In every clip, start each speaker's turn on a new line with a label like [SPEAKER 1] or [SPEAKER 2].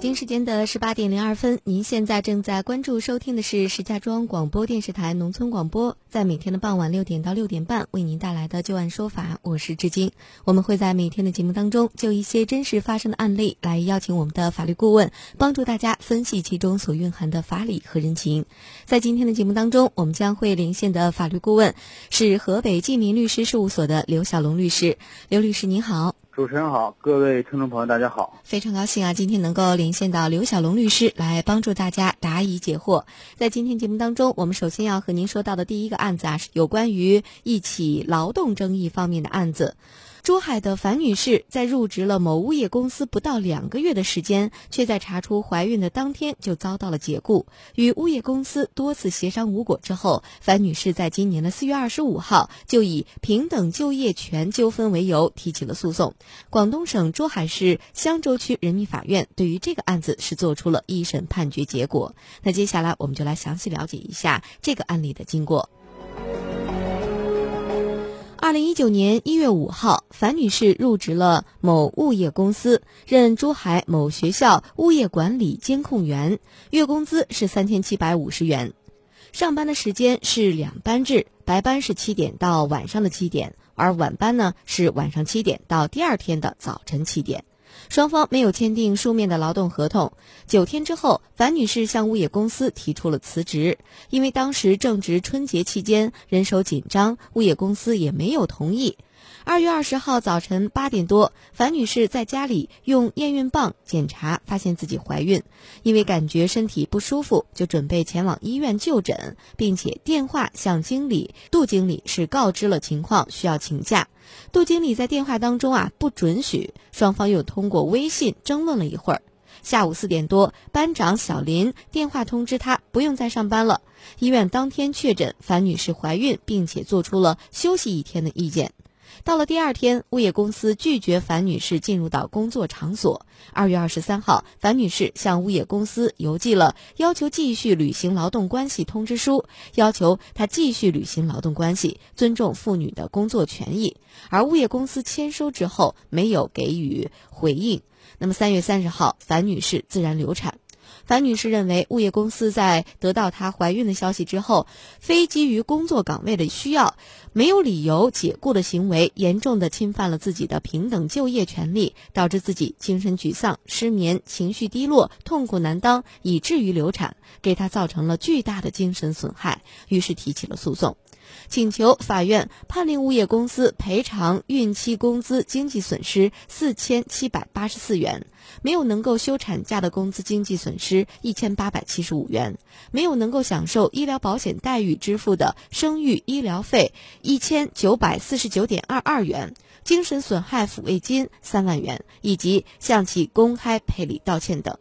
[SPEAKER 1] 北京时间的十八点零二分，您现在正在关注收听的是石家庄广播电视台农村广播，在每天的傍晚六点到六点半为您带来的旧案说法，我是志金。我们会在每天的节目当中，就一些真实发生的案例来邀请我们的法律顾问，帮助大家分析其中所蕴含的法理和人情。在今天的节目当中，我们将会连线的法律顾问是河北晋民律师事务所的刘小龙律师。刘律师您好。
[SPEAKER 2] 主持人好，各位听众朋友，大家好！
[SPEAKER 1] 非常高兴啊，今天能够连线到刘小龙律师来帮助大家答疑解惑。在今天节目当中，我们首先要和您说到的第一个案子啊，是有关于一起劳动争议方面的案子。珠海的樊女士在入职了某物业公司不到两个月的时间，却在查出怀孕的当天就遭到了解雇。与物业公司多次协商无果之后，樊女士在今年的四月二十五号就以平等就业权纠纷为由提起了诉讼。广东省珠海市香洲区人民法院对于这个案子是做出了一审判决结果。那接下来我们就来详细了解一下这个案例的经过。二零一九年一月五号，樊女士入职了某物业公司，任珠海某学校物业管理监控员，月工资是三千七百五十元，上班的时间是两班制，白班是七点到晚上的七点，而晚班呢是晚上七点到第二天的早晨七点。双方没有签订书面的劳动合同。九天之后，樊女士向物业公司提出了辞职，因为当时正值春节期间，人手紧张，物业公司也没有同意。二月二十号早晨八点多，樊女士在家里用验孕棒检查，发现自己怀孕，因为感觉身体不舒服，就准备前往医院就诊，并且电话向经理杜经理是告知了情况，需要请假。杜经理在电话当中啊不准许，双方又通过微信争论了一会儿。下午四点多，班长小林电话通知他不用再上班了。医院当天确诊樊女士怀孕，并且做出了休息一天的意见。到了第二天，物业公司拒绝樊女士进入到工作场所。二月二十三号，樊女士向物业公司邮寄了要求继续履行劳动关系通知书，要求她继续履行劳动关系，尊重妇女的工作权益。而物业公司签收之后没有给予回应。那么三月三十号，樊女士自然流产。樊女士认为，物业公司在得到她怀孕的消息之后，非基于工作岗位的需要，没有理由解雇的行为，严重的侵犯了自己的平等就业权利，导致自己精神沮丧、失眠、情绪低落、痛苦难当，以至于流产，给她造成了巨大的精神损害，于是提起了诉讼。请求法院判令物业公司赔偿孕期工资经济损失四千七百八十四元，没有能够休产假的工资经济损失一千八百七十五元，没有能够享受医疗保险待遇支付的生育医疗费一千九百四十九点二二元，精神损害抚慰金三万元，以及向其公开赔礼道歉等。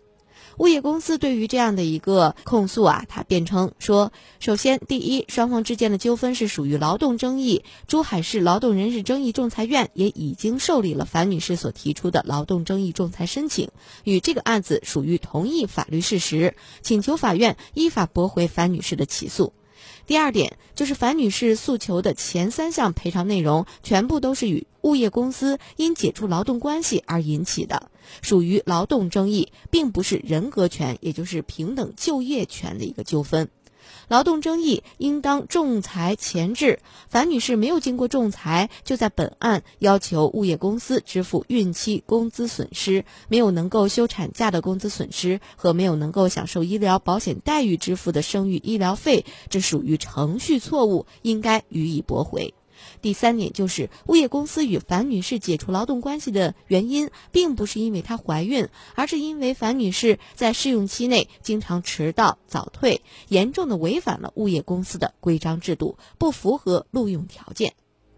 [SPEAKER 1] 物业公司对于这样的一个控诉啊，他辩称说：首先，第一，双方之间的纠纷是属于劳动争议，珠海市劳动人事争议仲裁院也已经受理了樊女士所提出的劳动争议仲裁申请，与这个案子属于同一法律事实，请求法院依法驳回樊女士的起诉。第二点就是樊女士诉求的前三项赔偿内容，全部都是与物业公司因解除劳动关系而引起的，属于劳动争议，并不是人格权，也就是平等就业权的一个纠纷。劳动争议应当仲裁前置，樊女士没有经过仲裁，就在本案要求物业公司支付孕期工资损失，没有能够休产假的工资损失和没有能够享受医疗保险待遇支付的生育医疗费，这属于程序错误，应该予以驳回。第三点就是，物业公司与樊女士解除劳动关系的原因，并不是因为她怀孕，而是因为樊女士在试用期内经常迟到、早退，严重的违反了物业公司的规章制度，不符合录用条件。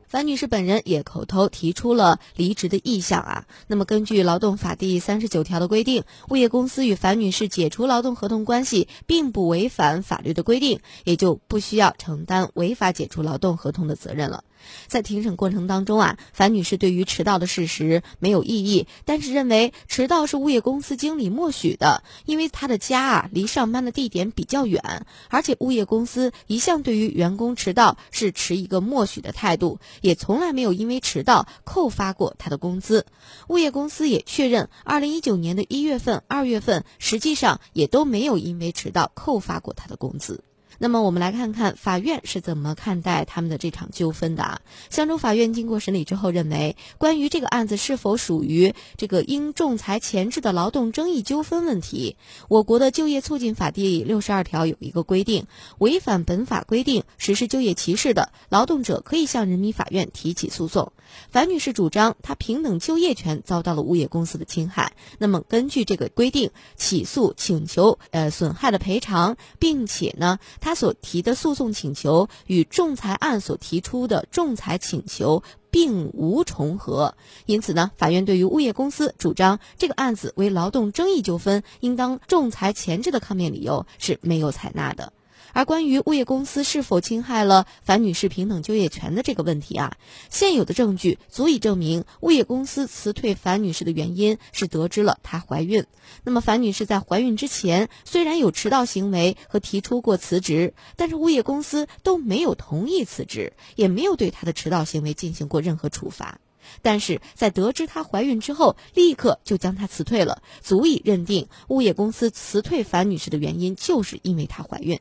[SPEAKER 1] 樊女士本人也口头提出了离职的意向啊。那么，根据劳动法第三十九条的规定，物业公司与樊女士解除劳动合同关系，并不违反法律的规定，也就不需要承担违法解除劳动合同的责任了。在庭审过程当中啊，樊女士对于迟到的事实没有异议，但是认为迟到是物业公司经理默许的，因为她的家啊离上班的地点比较远，而且物业公司一向对于员工迟到是持一个默许的态度，也从来没有因为迟到扣发过她的工资。物业公司也确认，二零一九年的一月份、二月份实际上也都没有因为迟到扣发过她的工资。那么我们来看看法院是怎么看待他们的这场纠纷的啊？香洲法院经过审理之后认为，关于这个案子是否属于这个因仲裁前置的劳动争议纠纷问题，我国的就业促进法第六十二条有一个规定，违反本法规定实施就业歧视的劳动者可以向人民法院提起诉讼。樊女士主张她平等就业权遭到了物业公司的侵害，那么根据这个规定，起诉请求呃损害的赔偿，并且呢，她他所提的诉讼请求与仲裁案所提出的仲裁请求并无重合，因此呢，法院对于物业公司主张这个案子为劳动争议纠纷，应当仲裁前置的抗辩理由是没有采纳的。而关于物业公司是否侵害了樊女士平等就业权的这个问题啊，现有的证据足以证明物业公司辞退樊女士的原因是得知了她怀孕。那么樊女士在怀孕之前虽然有迟到行为和提出过辞职，但是物业公司都没有同意辞职，也没有对她的迟到行为进行过任何处罚。但是在得知她怀孕之后，立刻就将她辞退了，足以认定物业公司辞退樊女士的原因就是因为她怀孕。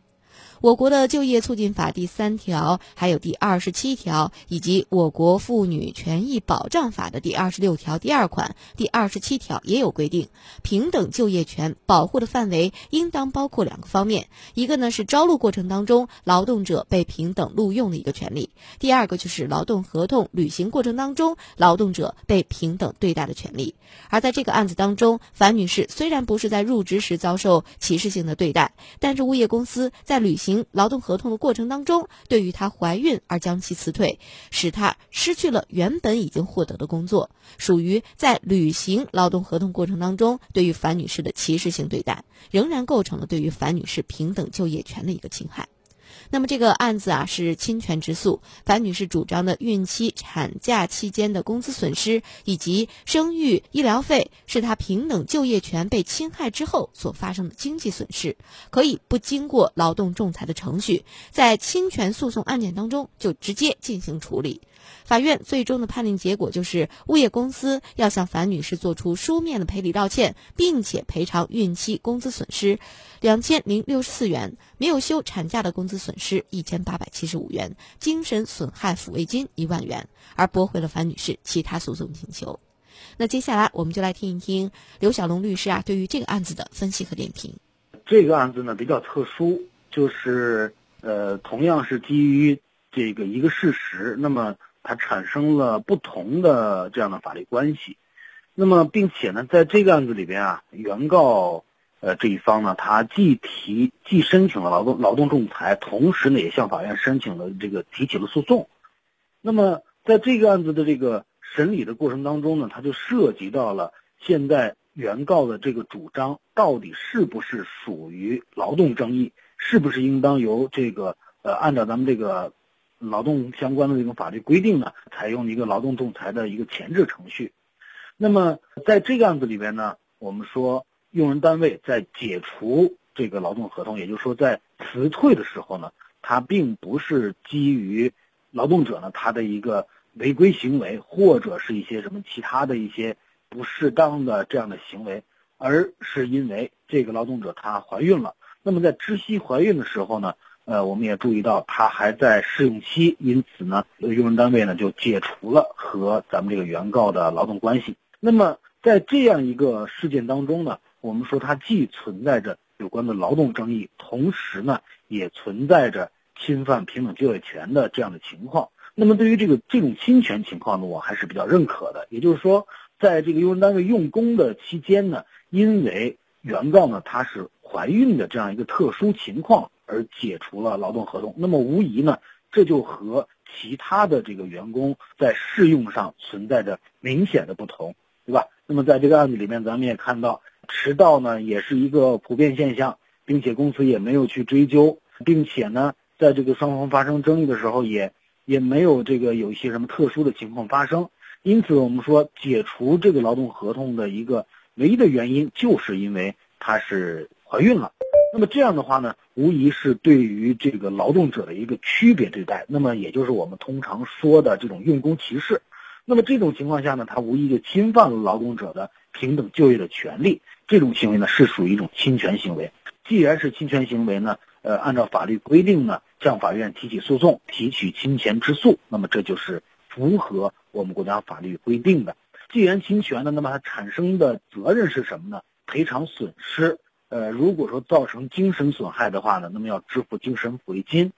[SPEAKER 1] 我国的就业促进法第三条，还有第二十七条，以及我国妇女权益保障法的第二十六条第二款、第二十七条也有规定，平等就业权保护的范围应当包括两个方面，一个呢是招录过程当中劳动者被平等录用的一个权利，第二个就是劳动合同履行过程当中劳动者被平等对待的权利。而在这个案子当中，樊女士虽然不是在入职时遭受歧视性的对待，但是物业公司在履行行劳动合同的过程当中，对于她怀孕而将其辞退，使她失去了原本已经获得的工作，属于在履行劳动合同过程当中对于樊女士的歧视性对待，仍然构成了对于樊女士平等就业权的一个侵害。那么这个案子啊是侵权之诉，樊女士主张的孕期、产假期间的工资损失以及生育医疗费，是她平等就业权被侵害之后所发生的经济损失，可以不经过劳动仲裁的程序，在侵权诉讼案件当中就直接进行处理。法院最终的判定结果就是，物业公司要向樊女士做出书面的赔礼道歉，并且赔偿孕期工资损失两千零六十四元，没有休产假的工资损失一千八百七十五元，精神损害抚慰金一万元，而驳回了樊女士其他诉讼请求。那接下来我们就来听一听刘小龙律师啊对于这个案子的分析和点评。
[SPEAKER 2] 这个案子呢比较特殊，就是呃，同样是基于这个一个事实，那么。它产生了不同的这样的法律关系，那么并且呢，在这个案子里边啊，原告呃这一方呢，他既提既申请了劳动劳动仲裁，同时呢也向法院申请了这个提起了诉讼。那么在这个案子的这个审理的过程当中呢，他就涉及到了现在原告的这个主张到底是不是属于劳动争议，是不是应当由这个呃按照咱们这个。劳动相关的这种法律规定呢，采用一个劳动仲裁的一个前置程序。那么在这个案子里边呢，我们说用人单位在解除这个劳动合同，也就是说在辞退的时候呢，它并不是基于劳动者呢他的一个违规行为或者是一些什么其他的一些不适当的这样的行为，而是因为这个劳动者她怀孕了。那么在知悉怀孕的时候呢？呃，我们也注意到他还在试用期，因此呢，用人单位呢就解除了和咱们这个原告的劳动关系。那么在这样一个事件当中呢，我们说它既存在着有关的劳动争议，同时呢也存在着侵犯平等就业权的这样的情况。那么对于这个这种侵权情况呢，我还是比较认可的。也就是说，在这个用人单位用工的期间呢，因为原告呢他是怀孕的这样一个特殊情况。而解除了劳动合同，那么无疑呢，这就和其他的这个员工在适用上存在着明显的不同，对吧？那么在这个案子里面，咱们也看到迟到呢也是一个普遍现象，并且公司也没有去追究，并且呢，在这个双方发生争议的时候，也也没有这个有一些什么特殊的情况发生。因此，我们说解除这个劳动合同的一个唯一的原因，就是因为她是怀孕了。那么这样的话呢，无疑是对于这个劳动者的一个区别对待，那么也就是我们通常说的这种用工歧视。那么这种情况下呢，它无疑就侵犯了劳动者的平等就业的权利。这种行为呢，是属于一种侵权行为。既然是侵权行为呢，呃，按照法律规定呢，向法院提起诉讼，提取侵权之诉，那么这就是符合我们国家法律规定的。既然侵权呢，那么它产生的责任是什么呢？赔偿损失。呃，如果说造成精神损害的话呢，那么要支付精神抚慰金。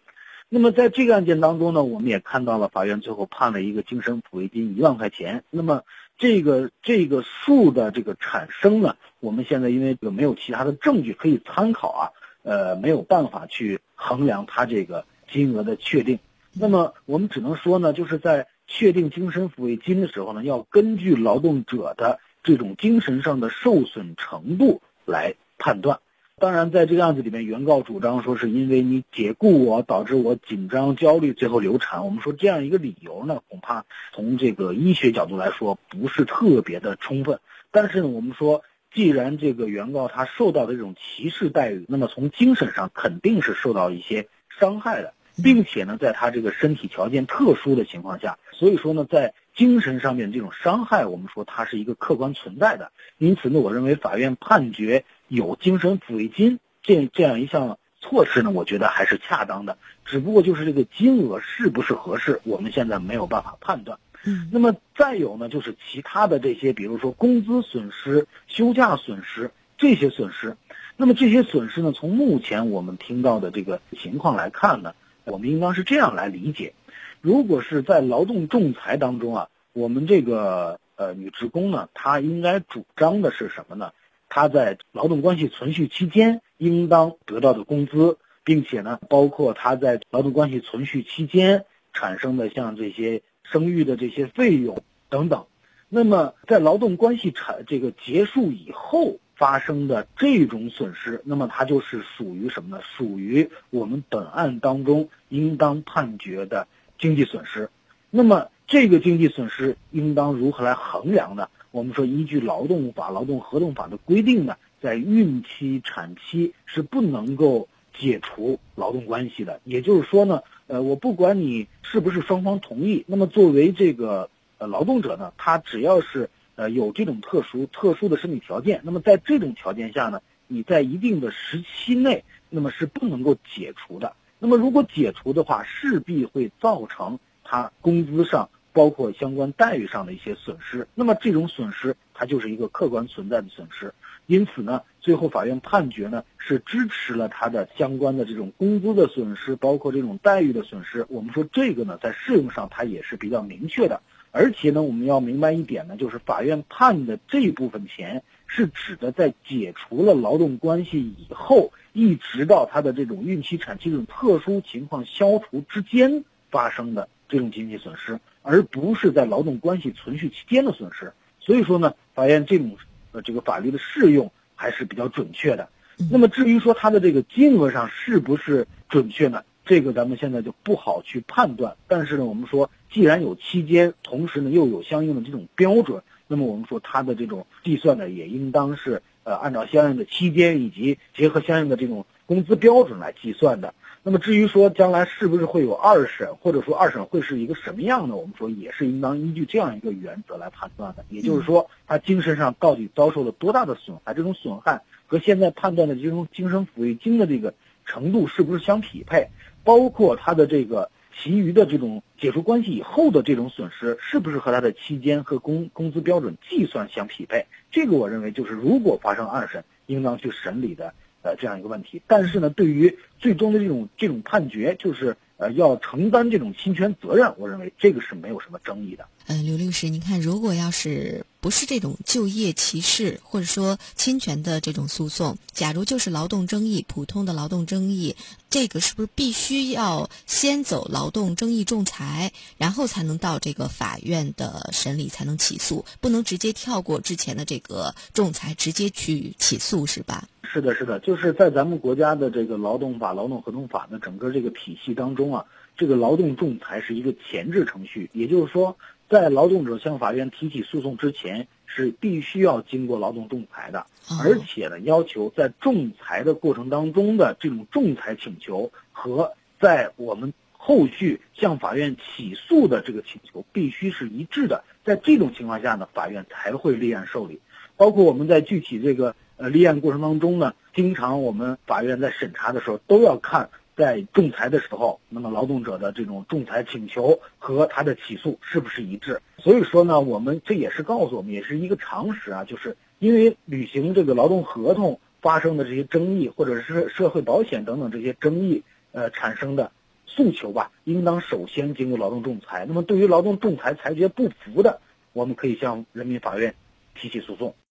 [SPEAKER 2] 那么在这个案件当中呢，我们也看到了法院最后判了一个精神抚慰金一万块钱。那么这个这个数的这个产生呢，我们现在因为这个没有其他的证据可以参考啊，呃，没有办法去衡量它这个金额的确定。那么我们只能说呢，就是在确定精神抚慰金的时候呢，要根据劳动者的这种精神上的受损程度来。判断，当然，在这个案子里面，原告主张说是因为你解雇我，导致我紧张、焦虑，最后流产。我们说这样一个理由呢，恐怕从这个医学角度来说不是特别的充分。但是呢，我们说，既然这个原告他受到的这种歧视待遇，那么从精神上肯定是受到一些伤害的，并且呢，在他这个身体条件特殊的情况下，所以说呢，在精神上面这种伤害，我们说它是一个客观存在的。因此呢，我认为法院判决。有精神抚慰金这这样一项措施呢，我觉得还是恰当的。只不过就是这个金额是不是合适，我们现在没有办法判断。
[SPEAKER 1] 嗯，
[SPEAKER 2] 那么再有呢，就是其他的这些，比如说工资损失、休假损失这些损失。那么这些损失呢，从目前我们听到的这个情况来看呢，我们应当是这样来理解：如果是在劳动仲裁当中啊，我们这个呃女职工呢，她应该主张的是什么呢？他在劳动关系存续期间应当得到的工资，并且呢，包括他在劳动关系存续期间产生的像这些生育的这些费用等等。那么，在劳动关系产这个结束以后发生的这种损失，那么它就是属于什么呢？属于我们本案当中应当判决的经济损失。那么，这个经济损失应当如何来衡量呢？我们说，依据劳动法、劳动合同法的规定呢，在孕期、产期是不能够解除劳动关系的。也就是说呢，呃，我不管你是不是双方同意，那么作为这个呃劳动者呢，他只要是呃有这种特殊特殊的身体条件，那么在这种条件下呢，你在一定的时期内，那么是不能够解除的。那么如果解除的话，势必会造成他工资上。包括相关待遇上的一些损失，那么这种损失它就是一个客观存在的损失，因此呢，最后法院判决呢是支持了他的相关的这种工资的损失，包括这种待遇的损失。我们说这个呢，在适用上它也是比较明确的，而且呢，我们要明白一点呢，就是法院判的这部分钱是指的在解除了劳动关系以后，一直到他的这种孕期、产期这种特殊情况消除之间发生的。这种经济损失。而不是在劳动关系存续期间的损失，所以说呢，法院这种呃这个法律的适用还是比较准确的。那么至于说它的这个金额上是不是准确呢？这个咱们现在就不好去判断。但是呢，我们说既然有期间，同时呢又有相应的这种标准，那么我们说它的这种计算呢也应当是呃按照相应的期间以及结合相应的这种工资标准来计算的。那么至于说将来是不是会有二审，或者说二审会是一个什么样的，我们说也是应当依据这样一个原则来判断的。也就是说，他精神上到底遭受了多大的损害，这种损害和现在判断的这种精神抚慰金的这个程度是不是相匹配，包括他的这个其余的这种解除关系以后的这种损失，是不是和他的期间和工工资标准计算相匹配？这个我认为就是如果发生二审，应当去审理的。呃，这样一个问题，但是呢，对于最终的这种这种判决，就是呃要承担这种侵权责任，我认为这个是没有什么争议的。
[SPEAKER 1] 嗯，刘律师，您看，如果要是不是这种就业歧视或者说侵权的这种诉讼，假如就是劳动争议，普通的劳动争议，这个是不是必须要先走劳动争议仲裁，然后才能到这个法院的审理才能起诉，不能直接跳过之前的这个仲裁直接去起诉，是吧？
[SPEAKER 2] 是的，是的，就是在咱们国家的这个劳动法、劳动合同法的整个这个体系当中啊，这个劳动仲裁是一个前置程序，也就是说，在劳动者向法院提起诉讼之前，是必须要经过劳动仲裁的，而且呢，要求在仲裁的过程当中的这种仲裁请求和在我们后续向法院起诉的这个请求必须是一致的。在这种情况下呢，法院才会立案受理。包括我们在具体这个呃立案过程当中呢，经常我们法院在审查的时候都要看。在仲裁的时候，那么劳动者的这种仲裁请求和他的起诉是不是一致？所以说呢，我们这也是告诉我们，也是一个常识啊，就是因为履行这个劳动合同发生的这些争议，或者是社会保险等等这些争议，呃产生的诉求吧，应当首先经过劳动仲裁。那么对于劳动仲裁裁决不服的，我们可以向人民法院提起诉讼。